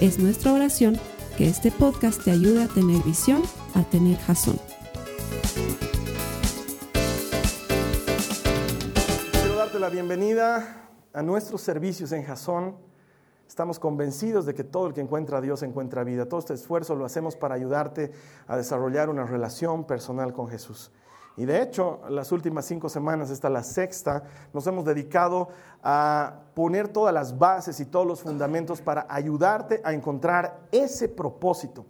Es nuestra oración que este podcast te ayude a tener visión, a tener jazón. Quiero darte la bienvenida a nuestros servicios en Jazón. Estamos convencidos de que todo el que encuentra a Dios encuentra vida. Todo este esfuerzo lo hacemos para ayudarte a desarrollar una relación personal con Jesús. Y de hecho, las últimas cinco semanas, esta la sexta, nos hemos dedicado a poner todas las bases y todos los fundamentos para ayudarte a encontrar ese propósito.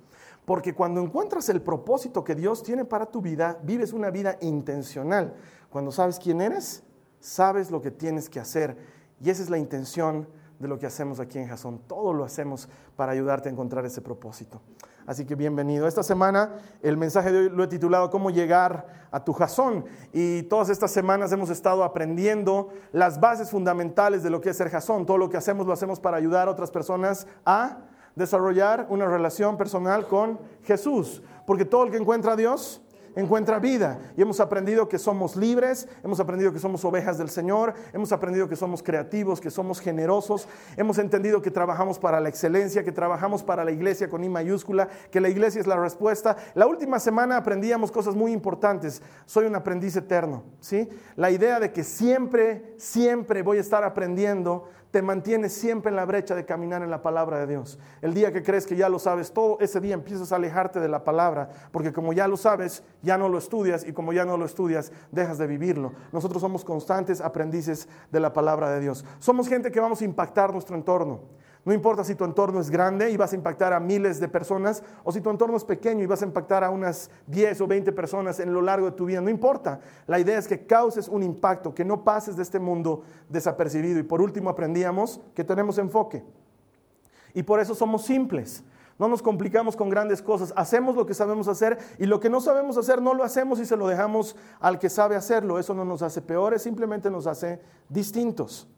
Porque cuando encuentras el propósito que Dios tiene para tu vida, vives una vida intencional. Cuando sabes quién eres, sabes lo que tienes que hacer. Y esa es la intención de lo que hacemos aquí en Jason. Todo lo hacemos para ayudarte a encontrar ese propósito. Así que bienvenido. Esta semana el mensaje de hoy lo he titulado Cómo llegar a tu jazón. Y todas estas semanas hemos estado aprendiendo las bases fundamentales de lo que es ser jazón. Todo lo que hacemos lo hacemos para ayudar a otras personas a desarrollar una relación personal con Jesús. Porque todo el que encuentra a Dios encuentra vida. Y hemos aprendido que somos libres, hemos aprendido que somos ovejas del Señor, hemos aprendido que somos creativos, que somos generosos, hemos entendido que trabajamos para la excelencia, que trabajamos para la iglesia con I mayúscula, que la iglesia es la respuesta. La última semana aprendíamos cosas muy importantes. Soy un aprendiz eterno, ¿sí? La idea de que siempre, siempre voy a estar aprendiendo te mantienes siempre en la brecha de caminar en la palabra de Dios. El día que crees que ya lo sabes todo, ese día empiezas a alejarte de la palabra, porque como ya lo sabes, ya no lo estudias y como ya no lo estudias, dejas de vivirlo. Nosotros somos constantes aprendices de la palabra de Dios. Somos gente que vamos a impactar nuestro entorno. No importa si tu entorno es grande y vas a impactar a miles de personas o si tu entorno es pequeño y vas a impactar a unas 10 o 20 personas en lo largo de tu vida. No importa. La idea es que causes un impacto, que no pases de este mundo desapercibido. Y por último aprendíamos que tenemos enfoque. Y por eso somos simples. No nos complicamos con grandes cosas. Hacemos lo que sabemos hacer y lo que no sabemos hacer no lo hacemos y se lo dejamos al que sabe hacerlo. Eso no nos hace peores, simplemente nos hace distintos.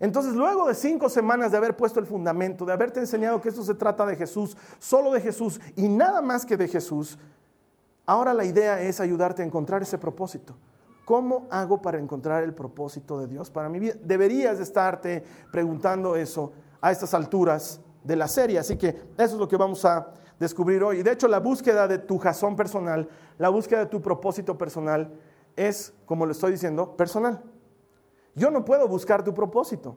Entonces, luego de cinco semanas de haber puesto el fundamento, de haberte enseñado que esto se trata de Jesús, solo de Jesús y nada más que de Jesús, ahora la idea es ayudarte a encontrar ese propósito. ¿Cómo hago para encontrar el propósito de Dios para mi vida? Deberías estarte preguntando eso a estas alturas de la serie. Así que eso es lo que vamos a descubrir hoy. De hecho, la búsqueda de tu jazón personal, la búsqueda de tu propósito personal es, como lo estoy diciendo, personal. Yo no puedo buscar tu propósito.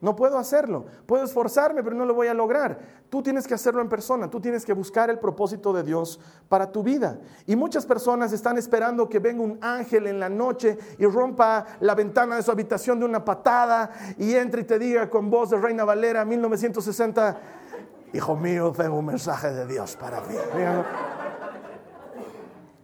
No puedo hacerlo. Puedo esforzarme, pero no lo voy a lograr. Tú tienes que hacerlo en persona. Tú tienes que buscar el propósito de Dios para tu vida. Y muchas personas están esperando que venga un ángel en la noche y rompa la ventana de su habitación de una patada y entre y te diga con voz de Reina Valera 1960, hijo mío, tengo un mensaje de Dios para ti.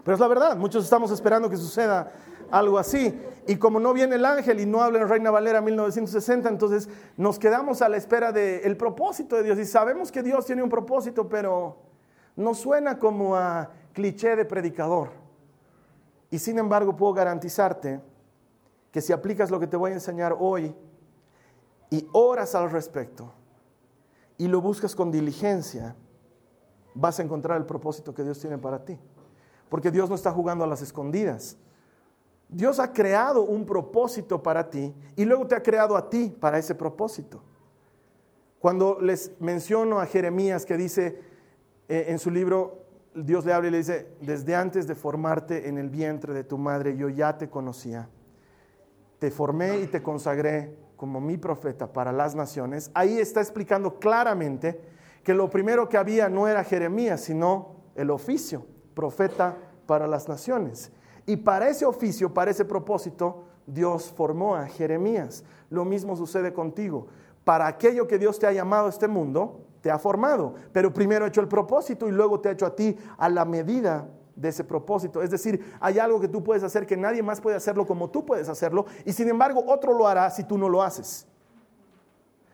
Pero es la verdad, muchos estamos esperando que suceda algo así. Y como no viene el ángel y no habla en Reina Valera 1960, entonces nos quedamos a la espera del propósito de Dios. Y sabemos que Dios tiene un propósito, pero no suena como a cliché de predicador. Y sin embargo puedo garantizarte que si aplicas lo que te voy a enseñar hoy y oras al respecto y lo buscas con diligencia, vas a encontrar el propósito que Dios tiene para ti. Porque Dios no está jugando a las escondidas. Dios ha creado un propósito para ti y luego te ha creado a ti para ese propósito. Cuando les menciono a Jeremías que dice eh, en su libro, Dios le habla y le dice, desde antes de formarte en el vientre de tu madre, yo ya te conocía. Te formé y te consagré como mi profeta para las naciones. Ahí está explicando claramente que lo primero que había no era Jeremías, sino el oficio, profeta para las naciones. Y para ese oficio, para ese propósito, Dios formó a Jeremías. Lo mismo sucede contigo. Para aquello que Dios te ha llamado a este mundo, te ha formado. Pero primero ha hecho el propósito y luego te ha hecho a ti a la medida de ese propósito. Es decir, hay algo que tú puedes hacer que nadie más puede hacerlo como tú puedes hacerlo y sin embargo otro lo hará si tú no lo haces.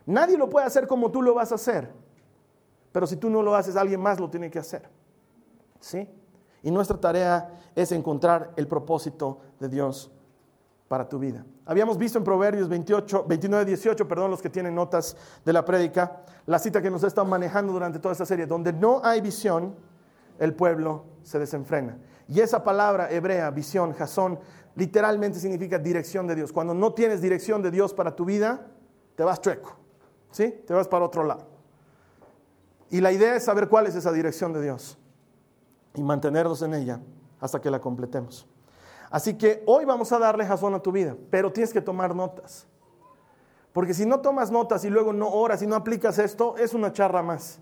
Nadie lo puede hacer como tú lo vas a hacer. Pero si tú no lo haces, alguien más lo tiene que hacer. ¿Sí? Y nuestra tarea es encontrar el propósito de Dios para tu vida. Habíamos visto en Proverbios 28, 29, 18, perdón, los que tienen notas de la prédica, la cita que nos estado manejando durante toda esta serie, donde no hay visión, el pueblo se desenfrena. Y esa palabra hebrea, visión, jazón, literalmente significa dirección de Dios. Cuando no tienes dirección de Dios para tu vida, te vas chueco, ¿sí? Te vas para otro lado. Y la idea es saber cuál es esa dirección de Dios y mantenernos en ella hasta que la completemos. Así que hoy vamos a darle jazón a tu vida, pero tienes que tomar notas. Porque si no tomas notas y luego no oras y no aplicas esto, es una charra más.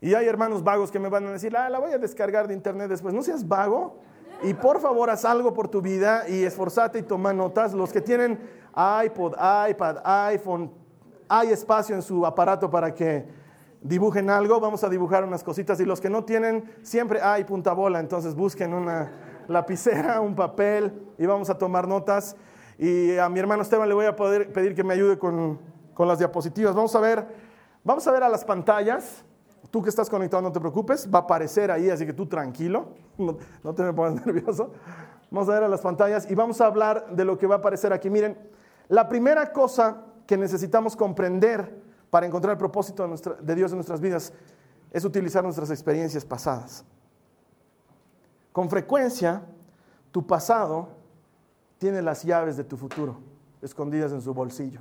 Y hay hermanos vagos que me van a decir, ah, la voy a descargar de internet después. No seas vago y por favor haz algo por tu vida y esforzate y toma notas. Los que tienen iPod, iPad, iPhone, hay espacio en su aparato para que dibujen algo, vamos a dibujar unas cositas. Y los que no tienen, siempre hay punta bola, entonces busquen una lapicera, un papel y vamos a tomar notas. Y a mi hermano Esteban le voy a poder pedir que me ayude con, con las diapositivas. Vamos a ver, vamos a ver a las pantallas. Tú que estás conectado, no te preocupes, va a aparecer ahí, así que tú tranquilo, no, no te me pongas nervioso. Vamos a ver a las pantallas y vamos a hablar de lo que va a aparecer aquí. Miren, la primera cosa que necesitamos comprender para encontrar el propósito de, Dios en nuestras vidas es utilizar nuestras experiencias pasadas. Con frecuencia, tu pasado tiene las llaves de tu futuro escondidas en su bolsillo.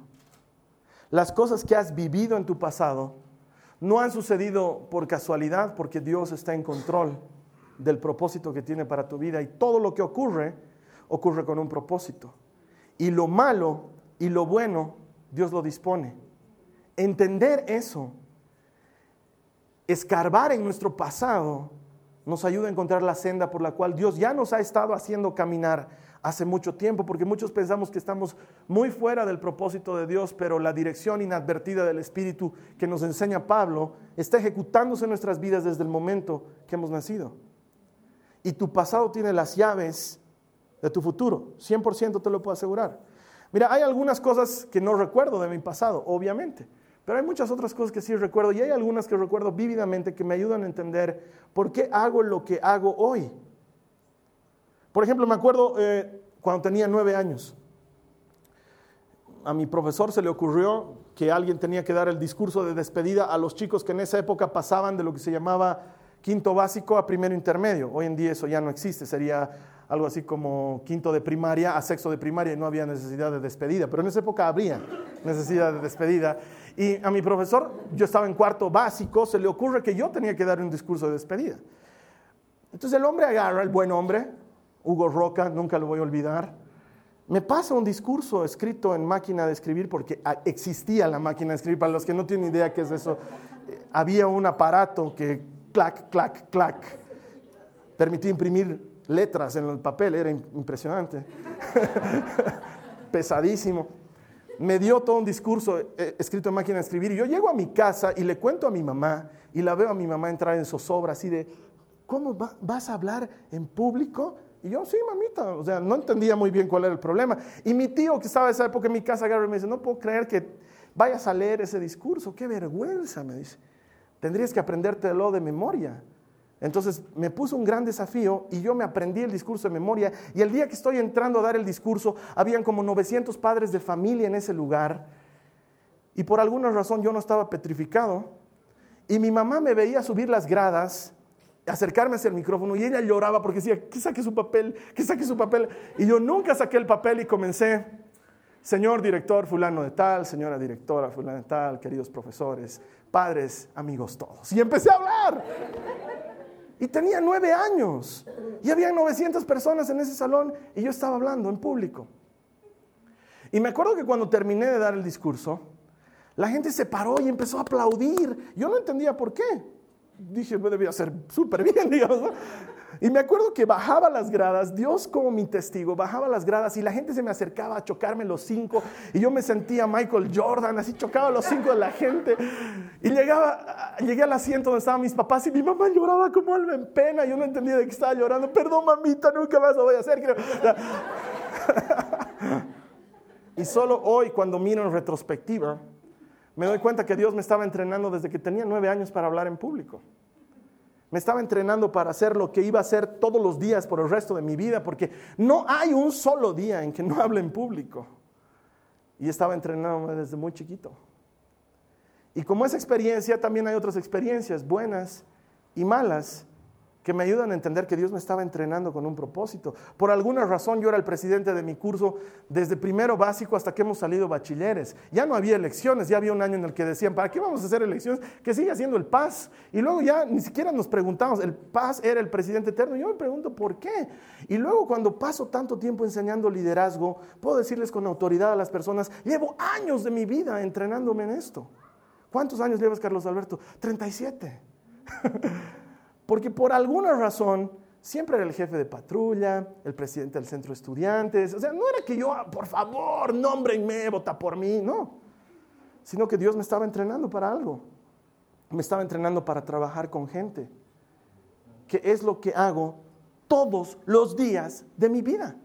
Las cosas que has vivido en tu pasado no han sucedido por casualidad, porque Dios está en control del propósito que tiene para tu vida y todo lo que ocurre ocurre con un propósito. Y lo malo y lo bueno, Dios lo dispone. Entender eso, escarbar en nuestro pasado, nos ayuda a encontrar la senda por la cual Dios ya nos ha estado haciendo caminar hace mucho tiempo, porque muchos pensamos que estamos muy fuera del propósito de Dios, pero la dirección inadvertida del Espíritu que nos enseña Pablo está ejecutándose en nuestras vidas desde el momento que hemos nacido. Y tu pasado tiene las llaves de tu futuro, 100% te lo puedo asegurar. Mira, hay algunas cosas que no recuerdo de mi pasado, obviamente. Pero hay muchas otras cosas que sí recuerdo y hay algunas que recuerdo vívidamente que me ayudan a entender por qué hago lo que hago hoy. Por ejemplo, me acuerdo eh, cuando tenía nueve años. A mi profesor se le ocurrió que alguien tenía que dar el discurso de despedida a los chicos que en esa época pasaban de lo que se llamaba quinto básico a primero intermedio. Hoy en día eso ya no existe, sería algo así como quinto de primaria a sexto de primaria y no había necesidad de despedida, pero en esa época habría necesidad de despedida. Y a mi profesor, yo estaba en cuarto básico, se le ocurre que yo tenía que dar un discurso de despedida. Entonces el hombre agarra, el buen hombre, Hugo Roca, nunca lo voy a olvidar, me pasa un discurso escrito en máquina de escribir, porque existía la máquina de escribir, para los que no tienen idea qué es eso, eh, había un aparato que clac, clac, clac, permitía imprimir letras en el papel, era impresionante, pesadísimo me dio todo un discurso eh, escrito en máquina de escribir. Y yo llego a mi casa y le cuento a mi mamá y la veo a mi mamá entrar en zozobra así de, ¿cómo vas a hablar en público? Y yo, sí, mamita, o sea, no entendía muy bien cuál era el problema. Y mi tío, que estaba esa época en mi casa, Gabriel, me dice, no puedo creer que vayas a leer ese discurso, qué vergüenza, me dice. Tendrías que aprendértelo de memoria. Entonces me puso un gran desafío y yo me aprendí el discurso de memoria y el día que estoy entrando a dar el discurso, habían como 900 padres de familia en ese lugar y por alguna razón yo no estaba petrificado y mi mamá me veía subir las gradas, acercarme hacia el micrófono y ella lloraba porque decía, que saque su papel, que saque su papel. Y yo nunca saqué el papel y comencé, señor director fulano de tal, señora directora fulano de tal, queridos profesores, padres, amigos todos. Y empecé a hablar. Y tenía nueve años. Y había 900 personas en ese salón y yo estaba hablando en público. Y me acuerdo que cuando terminé de dar el discurso, la gente se paró y empezó a aplaudir. Yo no entendía por qué. Dije, debía ser súper bien, digamos. Y me acuerdo que bajaba las gradas, Dios como mi testigo, bajaba las gradas y la gente se me acercaba a chocarme los cinco y yo me sentía Michael Jordan, así chocaba los cinco de la gente. Y llegaba, llegué al asiento donde estaban mis papás y mi mamá lloraba como alma en pena. Yo no entendía de qué estaba llorando. Perdón, mamita, nunca más lo voy a hacer. y solo hoy, cuando miro en retrospectiva, Me doy cuenta que Dios me estaba entrenando desde que tenía nueve años para hablar en público. Me estaba entrenando para hacer lo que iba a hacer todos los días por el resto de mi vida, porque no hay un solo día en que no hable en público. Y estaba entrenándome desde muy chiquito. Y como esa experiencia, también hay otras experiencias buenas y malas que me ayudan a entender que Dios me estaba entrenando con un propósito. Por alguna razón yo era el presidente de mi curso desde primero básico hasta que hemos salido bachilleres. Ya no había elecciones, ya había un año en el que decían, ¿para qué vamos a hacer elecciones? Que siga siendo el Paz. Y luego ya ni siquiera nos preguntamos, el Paz era el presidente eterno. Yo me pregunto por qué. Y luego cuando paso tanto tiempo enseñando liderazgo, puedo decirles con autoridad a las personas, llevo años de mi vida entrenándome en esto. ¿Cuántos años llevas, Carlos Alberto? 37. Porque por alguna razón siempre era el jefe de patrulla, el presidente del centro de estudiantes. O sea, no era que yo, ah, por favor, nómbrenme, vota por mí, no. Sino que Dios me estaba entrenando para algo. Me estaba entrenando para trabajar con gente. Que es lo que hago todos los días de mi vida.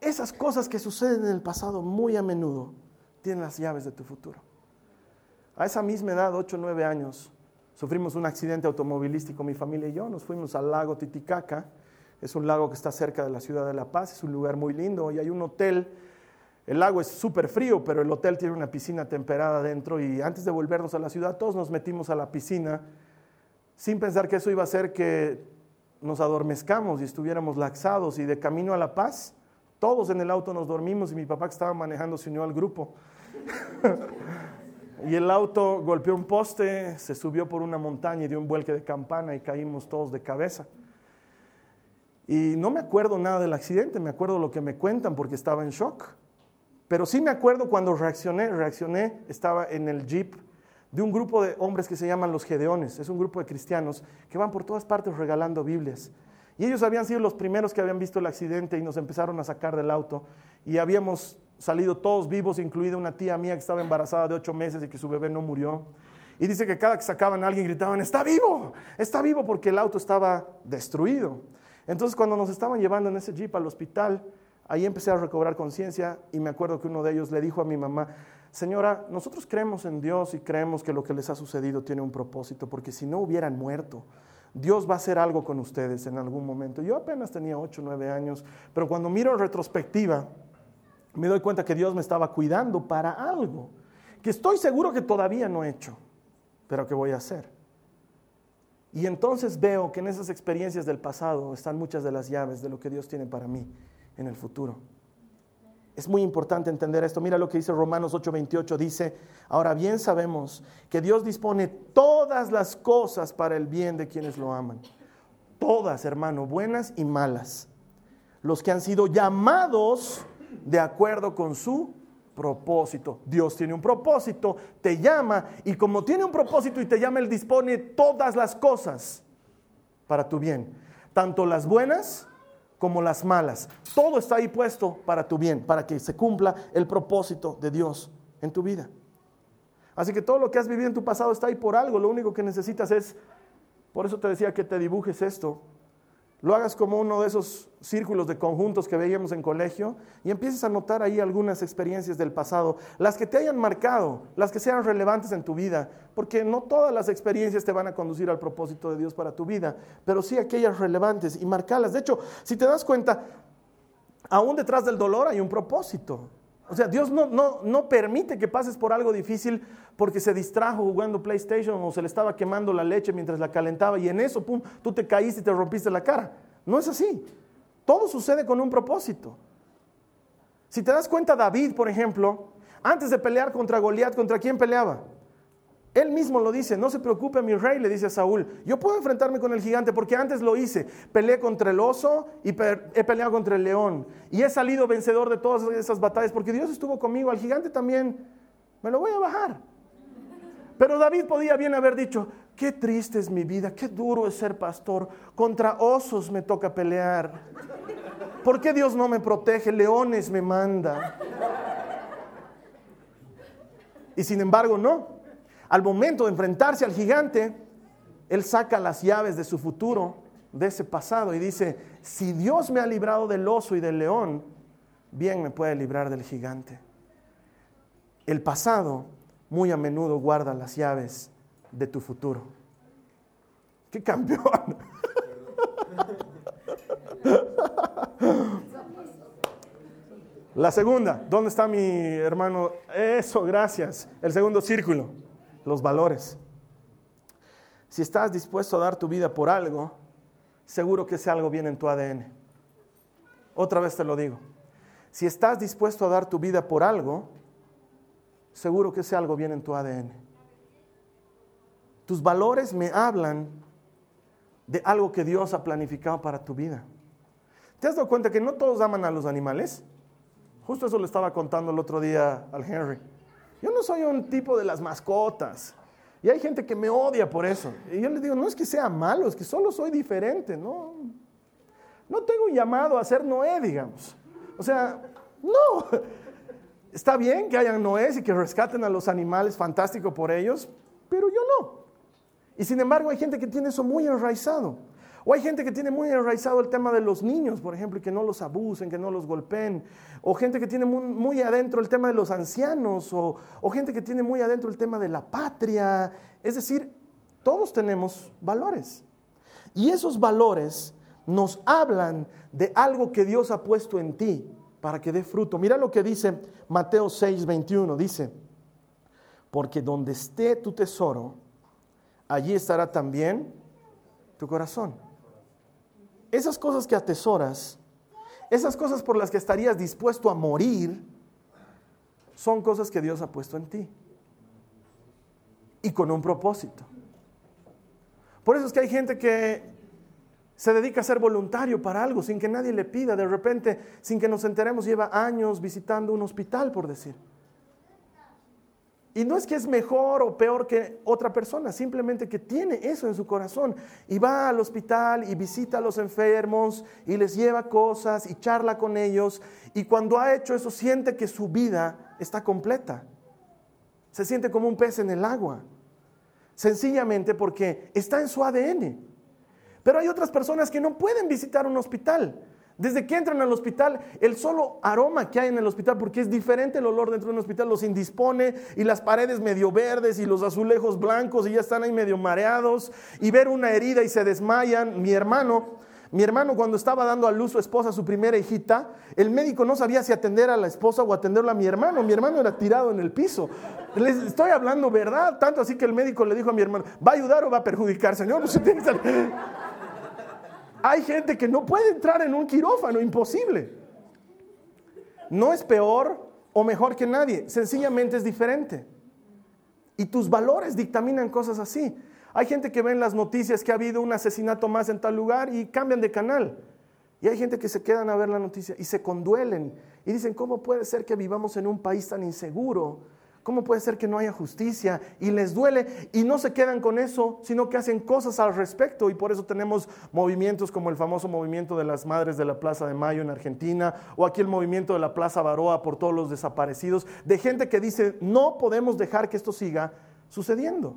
Esas cosas que suceden en el pasado muy a menudo tienen las llaves de tu futuro. A esa misma edad, 8 o 9 años, Sufrimos un accidente automovilístico, mi familia y yo, nos fuimos al lago Titicaca, es un lago que está cerca de la ciudad de La Paz, es un lugar muy lindo. Y hay un hotel, el lago es súper frío, pero el hotel tiene una piscina temperada dentro. Y antes de volvernos a la ciudad todos nos metimos a la piscina sin pensar que eso iba a hacer que nos adormezcamos y estuviéramos laxados. Y de camino a La Paz, todos en el auto nos dormimos y mi papá que estaba manejando se unió al grupo. Y el auto golpeó un poste, se subió por una montaña y dio un vuelque de campana y caímos todos de cabeza. Y no me acuerdo nada del accidente, me acuerdo lo que me cuentan porque estaba en shock. Pero sí me acuerdo cuando reaccioné, reaccioné, estaba en el jeep de un grupo de hombres que se llaman los Gedeones, es un grupo de cristianos que van por todas partes regalando Biblias. Y ellos habían sido los primeros que habían visto el accidente y nos empezaron a sacar del auto y habíamos salido todos vivos, incluida una tía mía que estaba embarazada de ocho meses y que su bebé no murió. Y dice que cada que sacaban a alguien gritaban, está vivo, está vivo porque el auto estaba destruido. Entonces cuando nos estaban llevando en ese jeep al hospital, ahí empecé a recobrar conciencia y me acuerdo que uno de ellos le dijo a mi mamá, señora, nosotros creemos en Dios y creemos que lo que les ha sucedido tiene un propósito, porque si no hubieran muerto, Dios va a hacer algo con ustedes en algún momento. Yo apenas tenía ocho, nueve años, pero cuando miro en retrospectiva, me doy cuenta que Dios me estaba cuidando para algo, que estoy seguro que todavía no he hecho, pero que voy a hacer. Y entonces veo que en esas experiencias del pasado están muchas de las llaves de lo que Dios tiene para mí en el futuro. Es muy importante entender esto. Mira lo que dice Romanos 8:28. Dice, ahora bien sabemos que Dios dispone todas las cosas para el bien de quienes lo aman. Todas, hermano, buenas y malas. Los que han sido llamados de acuerdo con su propósito. Dios tiene un propósito, te llama y como tiene un propósito y te llama, Él dispone todas las cosas para tu bien, tanto las buenas como las malas. Todo está ahí puesto para tu bien, para que se cumpla el propósito de Dios en tu vida. Así que todo lo que has vivido en tu pasado está ahí por algo, lo único que necesitas es, por eso te decía que te dibujes esto, lo hagas como uno de esos círculos de conjuntos que veíamos en colegio y empieces a notar ahí algunas experiencias del pasado, las que te hayan marcado, las que sean relevantes en tu vida, porque no todas las experiencias te van a conducir al propósito de Dios para tu vida, pero sí aquellas relevantes y marcarlas. De hecho, si te das cuenta, aún detrás del dolor hay un propósito. O sea, Dios no, no, no, permite que pases por algo difícil porque se distrajo jugando PlayStation o se le estaba quemando la leche mientras la calentaba y en eso, pum, tú te caíste y te rompiste la cara. No es así. Todo sucede con un propósito. Si te das cuenta, David, por ejemplo, antes de pelear contra Goliat, ¿contra quién peleaba? Él mismo lo dice, no se preocupe mi rey, le dice a Saúl, yo puedo enfrentarme con el gigante porque antes lo hice, peleé contra el oso y he peleado contra el león y he salido vencedor de todas esas batallas porque Dios estuvo conmigo, al gigante también me lo voy a bajar. Pero David podía bien haber dicho, qué triste es mi vida, qué duro es ser pastor, contra osos me toca pelear. ¿Por qué Dios no me protege? Leones me manda. Y sin embargo, no al momento de enfrentarse al gigante, él saca las llaves de su futuro, de ese pasado, y dice, si Dios me ha librado del oso y del león, bien me puede librar del gigante. el pasado muy a menudo guarda las llaves de tu futuro. ¡Qué campeón! La segunda, ¿dónde está mi hermano? Eso, gracias. El segundo círculo, los valores. Si estás dispuesto a dar tu vida por algo, seguro que ese algo viene en tu ADN. Otra vez te lo digo. Si estás dispuesto a dar tu vida por algo, seguro que ese algo viene en tu ADN. Tus valores me hablan de algo que Dios ha planificado para tu vida. ¿Te has dado cuenta que no todos aman a los animales? Justo eso le estaba contando el otro día al Henry. Yo no soy un tipo de las mascotas. Y hay gente que me odia por eso. Y yo le digo, no es que sea malo, es que solo soy diferente. No, no tengo un llamado a ser Noé, digamos. O sea, no. Está bien que hayan Noés y que rescaten a los animales, fantástico por ellos, pero yo no. Y sin embargo hay gente que tiene eso muy enraizado. O hay gente que tiene muy enraizado el tema de los niños, por ejemplo, y que no los abusen, que no los golpeen. O gente que tiene muy, adentro el tema de los ancianos. O, o gente que tiene muy adentro el tema de la patria. Es decir, todos tenemos valores. Y esos valores nos hablan de algo que Dios ha puesto en ti para que dé fruto. Mira lo que dice Mateo 6, 21. Dice, porque donde esté tu tesoro, allí estará también tu corazón esas cosas que atesoras, esas cosas por las que estarías dispuesto a morir, son cosas que Dios ha puesto en ti. Y con un propósito. Por eso es que hay gente que se dedica a ser voluntario para algo sin que nadie le pida. De repente, sin que nos enteremos, lleva años visitando un hospital, por decir. Y no es que es mejor o peor que otra persona, simplemente que tiene eso en su corazón y va al hospital y visita a los enfermos y les lleva cosas y charla con ellos y cuando ha hecho eso siente que su vida está completa. Se siente como un pez en el agua, sencillamente porque está en su ADN. Pero hay otras personas que no pueden visitar un hospital desde que entran al hospital, el solo aroma que hay en el hospital, porque es diferente el olor dentro de un hospital, los indispone y las paredes medio verdes y los azulejos blancos y ya están ahí medio mareados y ver una herida y se desmayan. Mi hermano, mi hermano cuando estaba dando a luz su esposa, su primera hijita, el médico no sabía si atender a la esposa o atenderla a mi hermano. Mi hermano era tirado en el piso. Les estoy hablando verdad, tanto así que el médico le dijo a mi hermano, ¿va a ayudar o va a perjudicar, señor? Pues, hay gente que no puede entrar en un quirófano, imposible. No es peor o mejor que nadie, sencillamente es diferente. Y tus valores dictaminan cosas así. Hay gente que ve en las noticias que ha habido un asesinato más en tal lugar y cambian de canal. Y hay gente que se quedan a ver la noticia y se conduelen y dicen, ¿cómo puede ser que vivamos en un país tan inseguro? ¿Cómo puede ser que no haya justicia? Y les duele y no se quedan con eso, sino que hacen cosas al respecto. Y por eso tenemos movimientos como el famoso movimiento de las Madres de la Plaza de Mayo en Argentina, o aquí el movimiento de la Plaza Baroa por todos los desaparecidos, de gente que dice, no podemos dejar que esto siga sucediendo.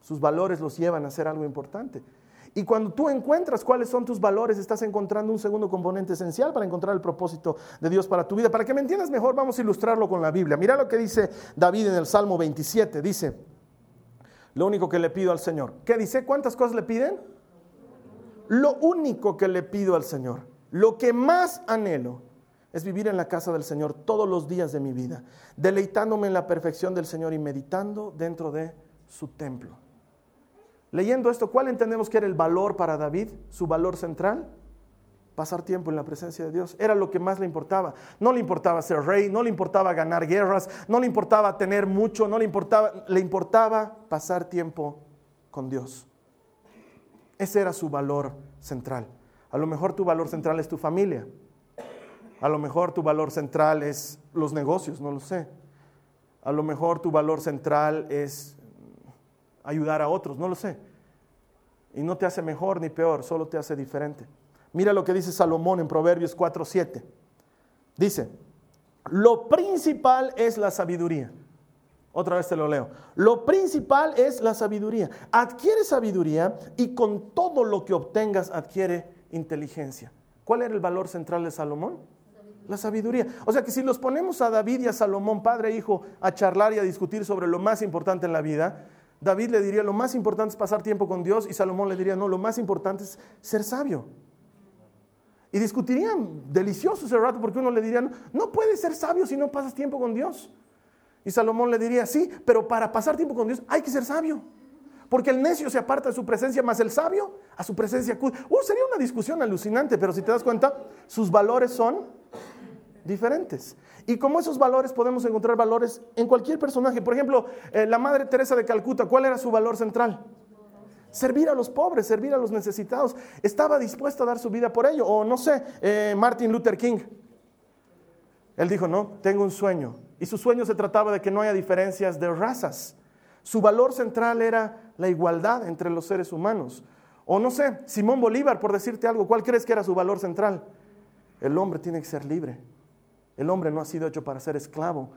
Sus valores los llevan a hacer algo importante. Y cuando tú encuentras cuáles son tus valores, estás encontrando un segundo componente esencial para encontrar el propósito de Dios para tu vida. Para que me entiendas mejor, vamos a ilustrarlo con la Biblia. Mira lo que dice David en el Salmo 27. Dice, lo único que le pido al Señor. ¿Qué dice? ¿Cuántas cosas le piden? Lo único que le pido al Señor, lo que más anhelo, es vivir en la casa del Señor todos los días de mi vida, deleitándome en la perfección del Señor y meditando dentro de su templo. Leyendo esto, ¿cuál entendemos que era el valor para David? Su valor central. Pasar tiempo en la presencia de Dios. Era lo que más le importaba. No le importaba ser rey, no le importaba ganar guerras, no le importaba tener mucho, no le importaba, le importaba pasar tiempo con Dios. Ese era su valor central. A lo mejor tu valor central es tu familia. A lo mejor tu valor central es los negocios, no lo sé. A lo mejor tu valor central es ayudar a otros, no lo sé. Y no te hace mejor ni peor, solo te hace diferente. Mira lo que dice Salomón en Proverbios 4:7. Dice, lo principal es la sabiduría. Otra vez te lo leo. Lo principal es la sabiduría. Adquiere sabiduría y con todo lo que obtengas adquiere inteligencia. ¿Cuál era el valor central de Salomón? La sabiduría. O sea que si los ponemos a David y a Salomón, padre e hijo, a charlar y a discutir sobre lo más importante en la vida, David le diría, lo más importante es pasar tiempo con Dios y Salomón le diría, no, lo más importante es ser sabio. Y discutirían delicioso ese rato porque uno le diría, no, no puedes ser sabio si no pasas tiempo con Dios. Y Salomón le diría, sí, pero para pasar tiempo con Dios hay que ser sabio. Porque el necio se aparta de su presencia, más el sabio a su presencia. Uh, sería una discusión alucinante, pero si te das cuenta, sus valores son diferentes. Y como esos valores podemos encontrar valores en cualquier personaje. Por ejemplo, eh, la Madre Teresa de Calcuta, ¿cuál era su valor central? Servir a los pobres, servir a los necesitados. Estaba dispuesta a dar su vida por ello. O no sé, eh, Martin Luther King. Él dijo, no, tengo un sueño. Y su sueño se trataba de que no haya diferencias de razas. Su valor central era la igualdad entre los seres humanos. O no sé, Simón Bolívar, por decirte algo, ¿cuál crees que era su valor central? El hombre tiene que ser libre. El hombre no ha sido hecho para ser esclavo.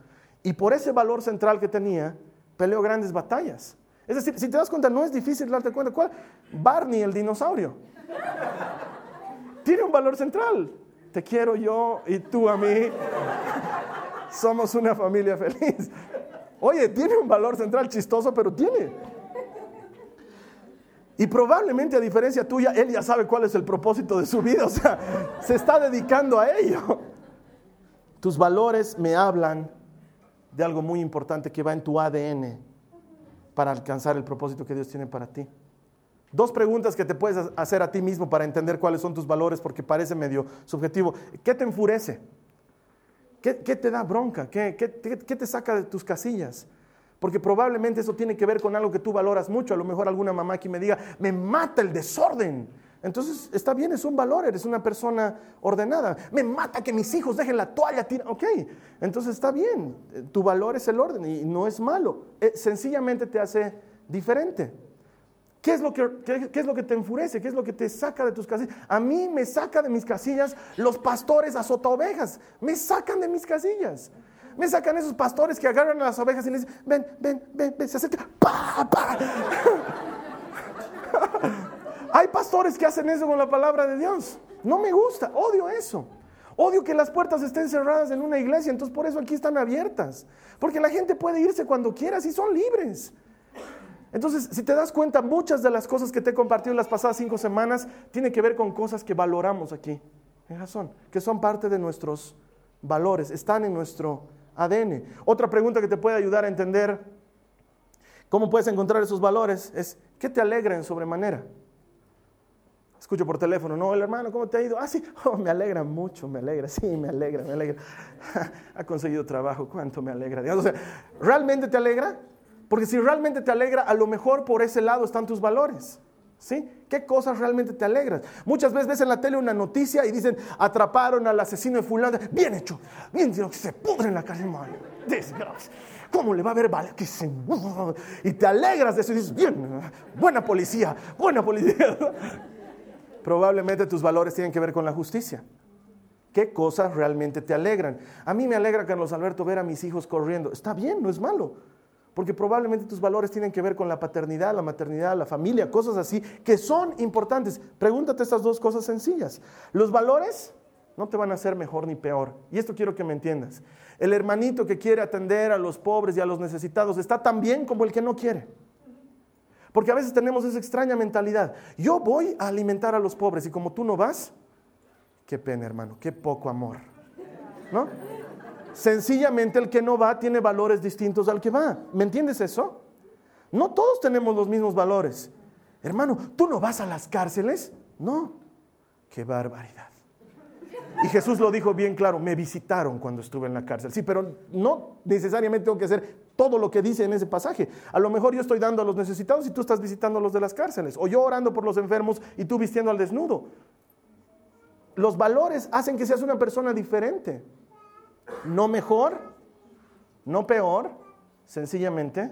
Y por ese valor central que tenía, peleó grandes batallas. Es decir, si te das cuenta, no es difícil darte cuenta. ¿Cuál? Barney, el dinosaurio. Tiene un valor central. Te quiero yo y tú a mí. Somos una familia feliz. Oye, tiene un valor central chistoso, pero tiene. Y probablemente a diferencia tuya, él ya sabe cuál es el propósito de su vida, o sea, se está dedicando a ello. Tus valores me hablan de algo muy importante que va en tu ADN para alcanzar el propósito que Dios tiene para ti. Dos preguntas que te puedes hacer a ti mismo para entender cuáles son tus valores, porque parece medio subjetivo. ¿Qué te enfurece? ¿Qué, te da bronca? ¿Qué, ¿Qué, te saca de tus casillas? Porque probablemente eso tiene que ver con algo que tú valoras mucho. A lo mejor alguna mamá aquí me diga, me mata el desorden. Entonces, está bien, es un valor, eres una persona ordenada. Me mata que mis hijos dejen la toalla. Ok, entonces está bien, tu valor es el orden y no es malo. Eh, sencillamente te hace diferente. ¿Qué es, lo que, qué, es lo que te enfurece? ¿Qué es lo que te saca de tus casillas? A mí me saca de mis casillas los pastores azota ovejas. Me sacan de mis casillas. Me sacan esos pastores que agarran a las ovejas y les dicen, ven, ven, ven, ven, se acerca. ¡Pa, pa! Hay pastores que hacen eso con la palabra de Dios. No me gusta, odio eso. Odio que las puertas estén cerradas en una iglesia, entonces por eso aquí están abiertas. Porque la gente puede irse cuando quiera, y son libres. Entonces, si te das cuenta, muchas de las cosas que te he compartido en las pasadas cinco semanas tienen que ver con cosas que valoramos aquí, en razón, que son parte de nuestros valores, están en nuestro ADN. Otra pregunta que te puede ayudar a entender cómo puedes encontrar esos valores es, ¿qué te alegra en sobremanera? Escucho por teléfono, no, el hermano, ¿cómo te ha ido? Ah, sí, oh, me alegra mucho, me alegra, sí, me alegra, me alegra. ha conseguido trabajo, cuánto me alegra. Dios. ¿realmente te alegra? Porque si realmente te alegra, a lo mejor por ese lado están tus valores. ¿Sí? ¿Qué cosas realmente te alegran? Muchas veces ves en la tele una noticia y dicen, atraparon al asesino de fulano. Bien hecho, bien hecho, se pudre en la calle, Desgracia. ¿Cómo le va a ver vale? Que se... Y te alegras de eso y dices, bien, buena policía, buena policía. Probablemente tus valores tienen que ver con la justicia. ¿Qué cosas realmente te alegran? A mí me alegra, Carlos Alberto, ver a mis hijos corriendo. Está bien, no es malo. Porque probablemente tus valores tienen que ver con la paternidad, la maternidad, la familia, cosas así, que son importantes. Pregúntate estas dos cosas sencillas. Los valores no te van a hacer mejor ni peor. Y esto quiero que me entiendas. El hermanito que quiere atender a los pobres y a los necesitados está tan bien como el que no quiere. Porque a veces tenemos esa extraña mentalidad. Yo voy a alimentar a los pobres y como tú no vas, qué pena hermano, qué poco amor. ¿No? Sencillamente el que no va tiene valores distintos al que va. ¿Me entiendes eso? No todos tenemos los mismos valores. Hermano, ¿tú no vas a las cárceles? No. Qué barbaridad. Y Jesús lo dijo bien claro, me visitaron cuando estuve en la cárcel. Sí, pero no necesariamente tengo que hacer todo lo que dice en ese pasaje. A lo mejor yo estoy dando a los necesitados y tú estás visitando a los de las cárceles. O yo orando por los enfermos y tú vistiendo al desnudo. Los valores hacen que seas una persona diferente. No mejor, no peor, sencillamente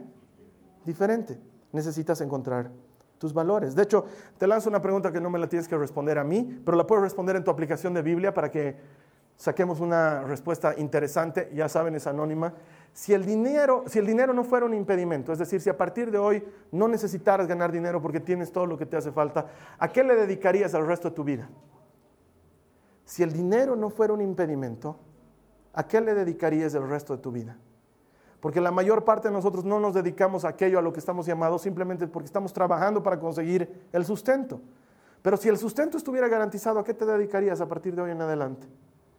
diferente. Necesitas encontrar tus valores. De hecho, te lanzo una pregunta que no me la tienes que responder a mí, pero la puedes responder en tu aplicación de Biblia para que saquemos una respuesta interesante. Ya saben, es anónima. Si el, dinero, si el dinero no fuera un impedimento, es decir, si a partir de hoy no necesitaras ganar dinero porque tienes todo lo que te hace falta, ¿a qué le dedicarías el resto de tu vida? si el dinero no fuera un impedimento, ¿a qué le dedicarías el resto de tu vida? Porque la mayor parte de nosotros no nos dedicamos a aquello a lo que estamos llamados simplemente porque estamos trabajando para conseguir el sustento. Pero si el sustento estuviera garantizado, ¿a qué te dedicarías a partir de hoy en adelante?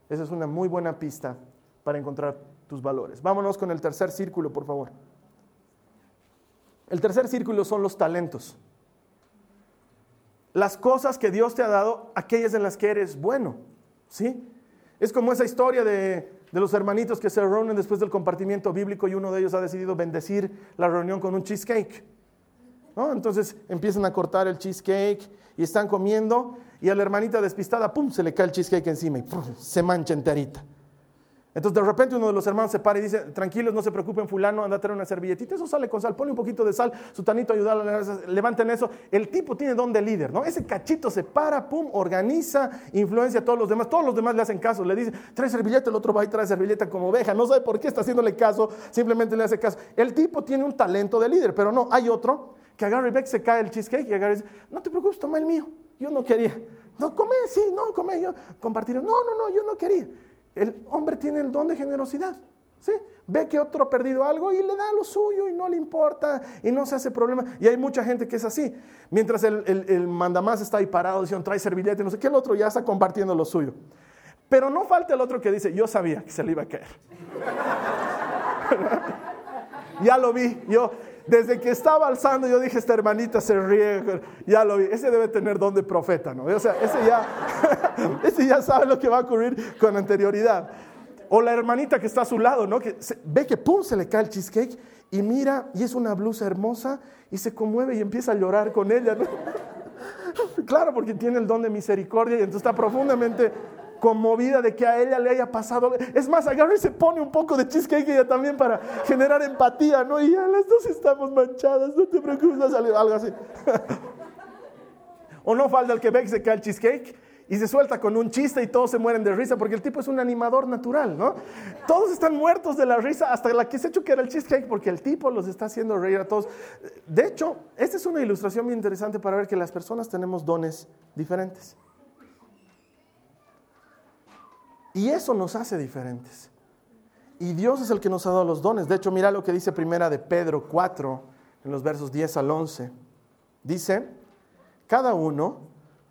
Esa es una muy buena pista para encontrar tus valores. Vámonos con el tercer círculo, por favor. El tercer círculo son los talentos. Las cosas que Dios te ha dado, aquellas en las que eres bueno. ¿Sí? Es como esa historia de, de los hermanitos que se reúnen después del compartimiento bíblico y uno de ellos ha decidido bendecir la reunión con un cheesecake. Entonces empiezan a cortar el cheesecake y están comiendo y a la hermanita despistada, ¡pum!, se le cae el cheesecake encima y se mancha enterita. Entonces de repente uno de los hermanos se para y dice, tranquilos, no se preocupen, fulano, anda a traer una servilletita, eso sale con sal, pone un poquito de sal, su tanito ayuda, levanten eso. El tipo tiene don de líder, ¿no? Ese cachito se para, pum, organiza, influencia a todos los demás, todos los demás le hacen caso, le dice, trae servilleta, el otro va y trae servilleta como oveja, no sabe por qué está haciéndole caso, simplemente le hace caso. El tipo tiene un talento de líder, pero no, hay otro que agarra y ve que se cae el cheesecake y agarra y dice, no te preocupes, toma el mío, yo no quería. No, come, sí, no, come, yo compartir. No, no, no, yo no quería. El hombre tiene el don de generosidad. ¿sí? Ve que otro ha perdido algo y le da lo suyo y no le importa y no se hace problema. Y hay mucha gente que es así. Mientras el, el, mandamás está ahí parado diciendo, trae servillete, no sé qué, el otro ya está compartiendo lo suyo. Pero no falta el otro que dice, yo sabía que se le iba a caer. ya lo vi, yo desde que estaba alzando, yo dije, esta hermanita se ríe, ya lo vi, ese debe tener don de profeta, ¿no? O sea, ese ya, ese ya sabe lo que va a ocurrir con anterioridad. O la hermanita que está a su lado, ¿no? Que ve que pum, se le cae el cheesecake y mira, y es una blusa hermosa, y se conmueve y empieza a llorar con ella, ¿no? Claro, porque tiene el don de misericordia y entonces está profundamente conmovida de que a ella le haya pasado. Es más, agarra y se pone un poco de cheesecake ella también para generar empatía, ¿no? Y ya las dos estamos manchadas, no te preocupes, va a algo así. o no falta el que ve que se cae el cheesecake y se suelta con un chiste y todos se mueren de risa porque el tipo es un animador natural, ¿no? Todos están muertos de la risa hasta la que se hecho que era el cheesecake porque el tipo los está haciendo reír a todos. De hecho, esta es una ilustración muy interesante para ver que las personas tenemos dones diferentes. Y eso nos hace diferentes. Y Dios es el que nos ha dado los dones. De hecho, mira lo que dice primera de Pedro 4, en los versos 10 al 11. Dice, cada uno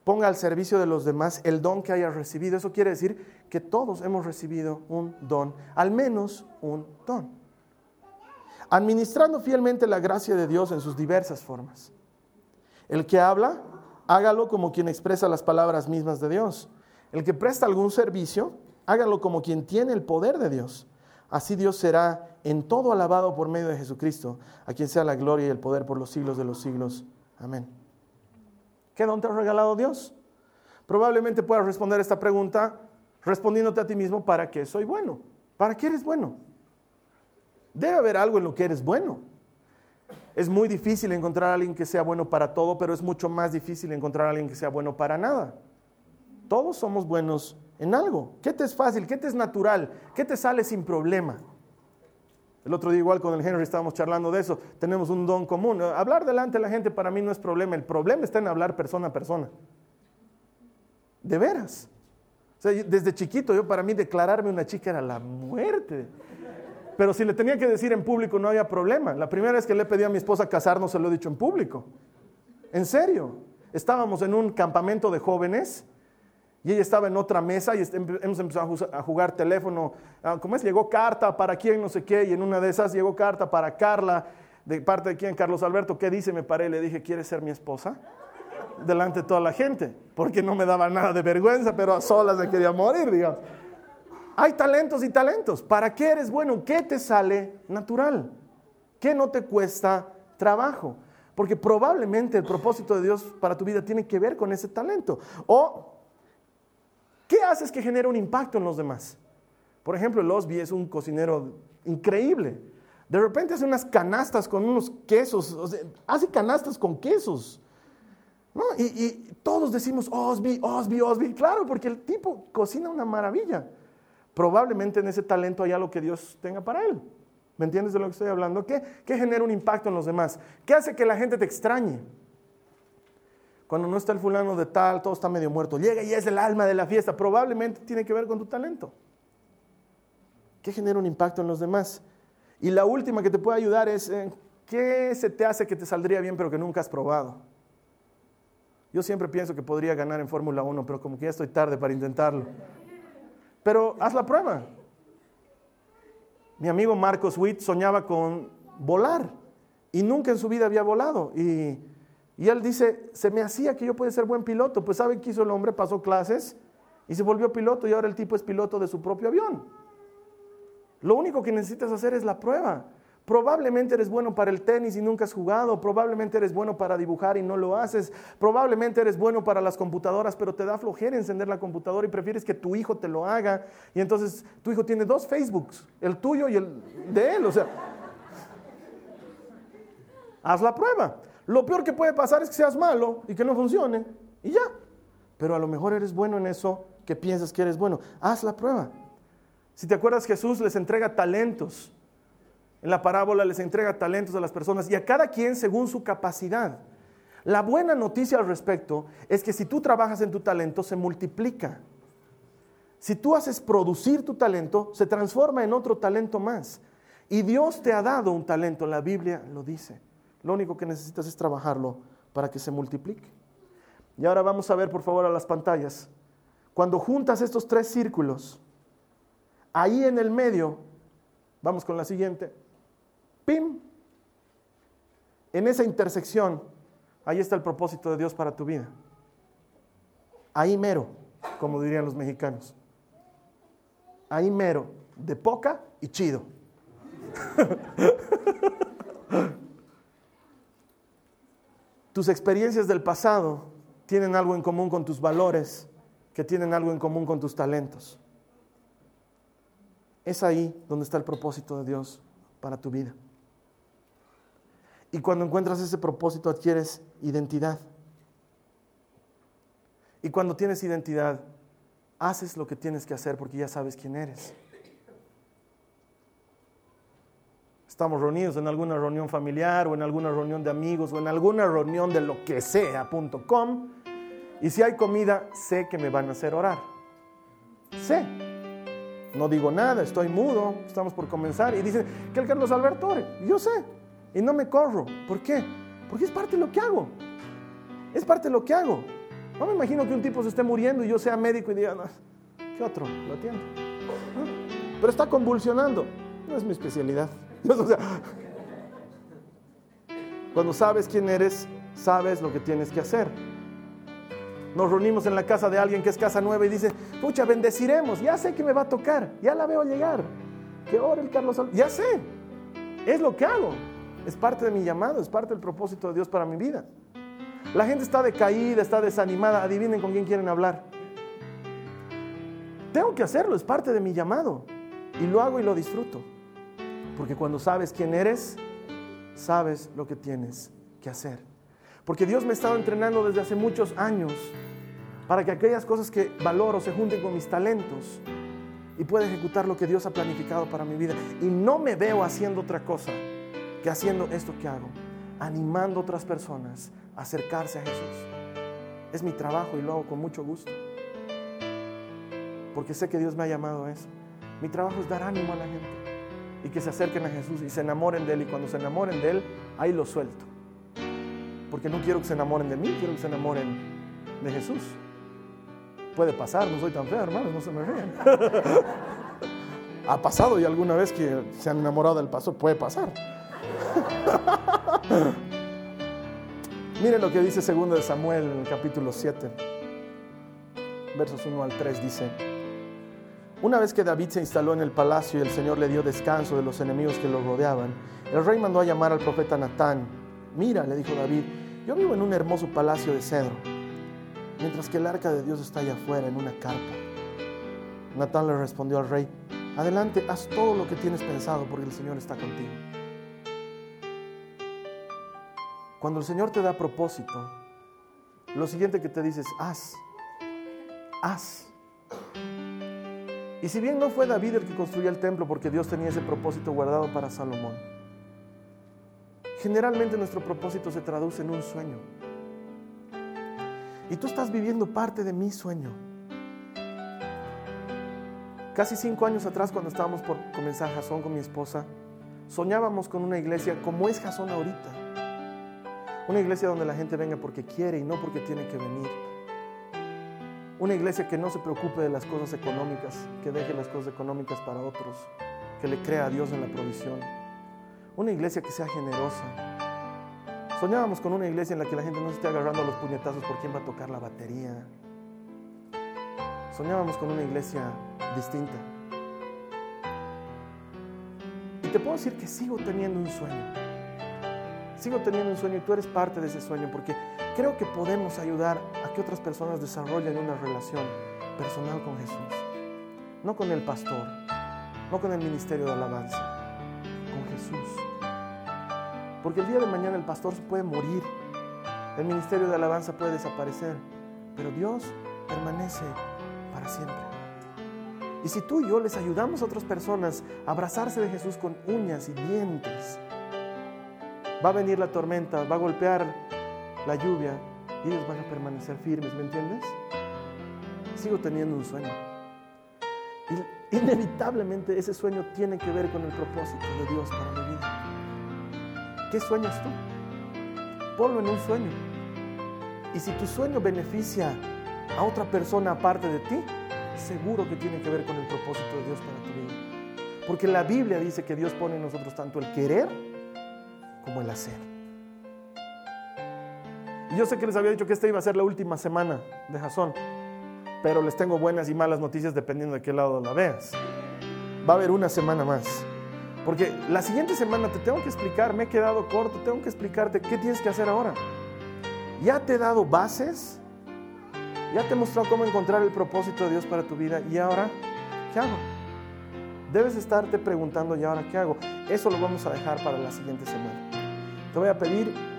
ponga al servicio de los demás el don que haya recibido. Eso quiere decir que todos hemos recibido un don, al menos un don. Administrando fielmente la gracia de Dios en sus diversas formas. El que habla, hágalo como quien expresa las palabras mismas de Dios. El que presta algún servicio, háganlo como quien tiene el poder de Dios. Así Dios será en todo alabado por medio de Jesucristo, a quien sea la gloria y el poder por los siglos de los siglos. Amén. ¿Qué don te ha regalado Dios? Probablemente puedas responder esta pregunta respondiéndote a ti mismo, ¿para qué soy bueno? ¿Para qué eres bueno? Debe haber algo en lo que eres bueno. Es muy difícil encontrar a alguien que sea bueno para todo, pero es mucho más difícil encontrar a alguien que sea bueno para nada. Todos somos buenos en algo. ¿Qué te es fácil? ¿Qué te es natural? ¿Qué te sale sin problema? El otro día igual con el Henry estábamos charlando de eso. Tenemos un don común. Hablar delante de la gente para mí no es problema. El problema está en hablar persona a persona. De veras. desde chiquito yo para mí declararme una chica era la muerte. Pero si le tenía que decir en público no había problema. La primera vez que le pedí a mi esposa casarnos se lo he dicho en público. En serio. Estábamos en un campamento de jóvenes y ella estaba en otra mesa y hemos empezado a jugar teléfono. Ah, ¿Cómo es? Llegó carta para quién, no sé qué, y en una de esas llegó carta para Carla, de parte de quién, Carlos Alberto, ¿qué dice? Me paré y le dije, ¿quieres ser mi esposa? Delante de toda la gente, porque no me daba nada de vergüenza, pero a solas me quería morir, digamos. Hay talentos y talentos. ¿Para qué eres bueno? ¿Qué te sale natural? ¿Qué no te cuesta trabajo? Porque probablemente el propósito de Dios para tu vida tiene que ver con ese talento. O ¿Qué haces que genere un impacto en los demás? Por ejemplo, el Osby es un cocinero increíble. De repente hace unas canastas con unos quesos, hace canastas con quesos. Y, todos decimos Osby, Osby, Osby. Claro, porque el tipo cocina una maravilla. Probablemente en ese talento hay algo que Dios tenga para él. ¿Me entiendes de lo que estoy hablando? ¿Qué, ¿Qué genera un impacto en los demás? ¿Qué hace que la gente te extrañe? Cuando no está el fulano de tal, todo está medio muerto. Llega y es el alma de la fiesta. Probablemente tiene que ver con tu talento. ¿Qué genera un impacto en los demás? Y la última que te puede ayudar es, eh, ¿qué se te hace que te saldría bien pero que nunca has probado? Yo siempre pienso que podría ganar en Fórmula 1, pero como que ya estoy tarde para intentarlo. Pero haz la prueba. Mi amigo Marcos Witt soñaba con volar y nunca en su vida había volado. Y, y él dice, se me hacía que yo podía ser buen piloto. Pues ¿sabe qué hizo el hombre? Pasó clases y se volvió piloto y ahora el tipo es piloto de su propio avión. Lo único que necesitas hacer es la prueba. Probablemente eres bueno para el tenis y nunca has jugado. Probablemente eres bueno para dibujar y no lo haces. Probablemente eres bueno para las computadoras, pero te da flojera encender la computadora y prefieres que tu hijo te lo haga. Y entonces tu hijo tiene dos Facebooks, el tuyo y el de él. O sea, haz la prueba. Lo peor que puede pasar es que seas malo y que no funcione y ya. Pero a lo mejor eres bueno en eso que piensas que eres bueno. Haz la prueba. Si te acuerdas, Jesús les entrega talentos en la parábola les entrega talentos a las personas y a cada quien según su capacidad. La buena noticia al respecto es que si tú trabajas en tu talento, se multiplica. Si tú haces producir tu talento, se transforma en otro talento más. Y Dios te ha dado un talento, la Biblia lo dice. Lo único que necesitas es trabajarlo para que se multiplique. Y ahora vamos a ver, por favor, a las pantallas. Cuando juntas estos tres círculos, ahí en el medio, vamos con la siguiente, ¡Pim! En esa intersección, ahí está el propósito de Dios para tu vida. Ahí mero, como dirían los mexicanos. Ahí mero, de poca y chido. tus experiencias del pasado tienen algo en común con tus valores, que tienen algo en común con tus talentos. Es ahí donde está el propósito de Dios para tu vida. Y cuando encuentras ese propósito adquieres identidad. Y cuando tienes identidad, haces lo que tienes que hacer porque ya sabes quién eres. Estamos reunidos en alguna reunión familiar o en alguna reunión de amigos o en alguna reunión de lo que sea.com. Y si hay comida, sé que me van a hacer orar. Sé. No digo nada, estoy mudo, estamos por comenzar. Y dicen que el Carlos Alberto ore. Yo sé y no me corro. ¿Por qué? Porque es parte de lo que hago. Es parte de lo que hago. No me imagino que un tipo se esté muriendo y yo sea médico y diga, ¿qué otro? Lo atiendo. Pero está convulsionando. No es mi especialidad. cuando sabes quién eres, sabes lo que tienes que hacer. Nos reunimos en la casa de alguien que es casa nueva y dice, pucha, bendeciremos, ya sé que me va a tocar, ya la veo llegar. Que ore el Carlos, ya sé, es lo que hago. Es parte de mi llamado, es parte del propósito de Dios para mi vida. La gente está decaída, está desanimada. Adivinen con quién quieren hablar. Tengo que hacerlo, es parte de mi llamado. Y lo hago y lo disfruto. Porque cuando sabes quién eres, sabes lo que tienes que hacer. Porque Dios me ha estado entrenando desde hace muchos años para que aquellas cosas que valoro se junten con mis talentos y pueda ejecutar lo que Dios ha planificado para mi vida. Y no me veo haciendo otra cosa que haciendo esto que hago, animando a otras personas a acercarse a Jesús. Es mi trabajo y lo hago con mucho gusto. Porque sé que Dios me ha llamado a eso. Mi trabajo es dar ánimo a la gente y que se acerquen a Jesús y se enamoren de Él. Y cuando se enamoren de Él, ahí lo suelto. Porque no quiero que se enamoren de mí, quiero que se enamoren de Jesús. Puede pasar, no soy tan feo, hermanos, no se me ríen. ha pasado y alguna vez que se han enamorado del pastor, puede pasar. Miren lo que dice 2 de Samuel capítulo 7, versos 1 al 3 dice, una vez que David se instaló en el palacio y el Señor le dio descanso de los enemigos que lo rodeaban, el rey mandó a llamar al profeta Natán. Mira, le dijo David, yo vivo en un hermoso palacio de cedro, mientras que el arca de Dios está allá afuera en una carpa. Natán le respondió al rey, adelante, haz todo lo que tienes pensado porque el Señor está contigo. Cuando el Señor te da propósito, lo siguiente que te dice es, haz, haz. Y si bien no fue David el que construyó el templo porque Dios tenía ese propósito guardado para Salomón, generalmente nuestro propósito se traduce en un sueño. Y tú estás viviendo parte de mi sueño. Casi cinco años atrás, cuando estábamos por comenzar Jason con mi esposa, soñábamos con una iglesia como es Jason ahorita. Una iglesia donde la gente venga porque quiere y no porque tiene que venir. Una iglesia que no se preocupe de las cosas económicas, que deje las cosas económicas para otros, que le crea a Dios en la provisión. Una iglesia que sea generosa. Soñábamos con una iglesia en la que la gente no se esté agarrando a los puñetazos por quién va a tocar la batería. Soñábamos con una iglesia distinta. Y te puedo decir que sigo teniendo un sueño. Sigo teniendo un sueño y tú eres parte de ese sueño porque creo que podemos ayudar a que otras personas desarrollen una relación personal con Jesús. No con el pastor, no con el ministerio de alabanza, con Jesús. Porque el día de mañana el pastor puede morir, el ministerio de alabanza puede desaparecer, pero Dios permanece para siempre. Y si tú y yo les ayudamos a otras personas a abrazarse de Jesús con uñas y dientes, va a venir la tormenta, va a golpear la lluvia y ellos van a permanecer firmes, ¿me entiendes? Sigo teniendo un sueño. Y inevitablemente ese sueño tiene que ver con el propósito de Dios para mi vida. ¿Qué sueñas tú? Ponlo en un sueño. Y si tu sueño beneficia a otra persona aparte de ti, seguro que tiene que ver con el propósito de Dios para tu vida. Porque la Biblia dice que Dios pone en nosotros tanto el querer como el hacer. Yo sé que les había dicho que esta iba a ser la última semana de Jasón, pero les tengo buenas y malas noticias dependiendo de qué lado la veas. Va a haber una semana más. Porque la siguiente semana te tengo que explicar, me he quedado corto, tengo que explicarte qué tienes que hacer ahora. Ya te he dado bases, ya te he mostrado cómo encontrar el propósito de Dios para tu vida y ahora, ¿qué hago? Debes estarte preguntando, ¿y ahora qué hago? Eso lo vamos a dejar para la siguiente semana. Te voy a pedir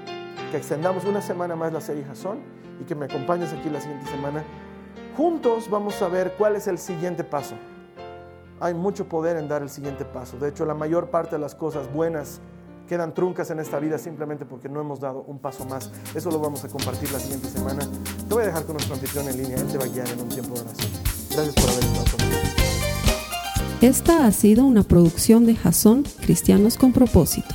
que extendamos una semana más la serie Jason y que me acompañes aquí la siguiente semana. Juntos vamos a ver cuál es el siguiente paso. Hay mucho poder en dar el siguiente paso. De hecho, la mayor parte de las cosas buenas quedan truncas en esta vida simplemente porque no hemos dado un paso más. Eso lo vamos a compartir la siguiente semana. Te voy a dejar con nuestro anfitrión en línea. Él te va a guiar en un tiempo de oración. Gracias por haber estado conmigo. Esta ha sido una producción de Jason Cristianos con Propósito.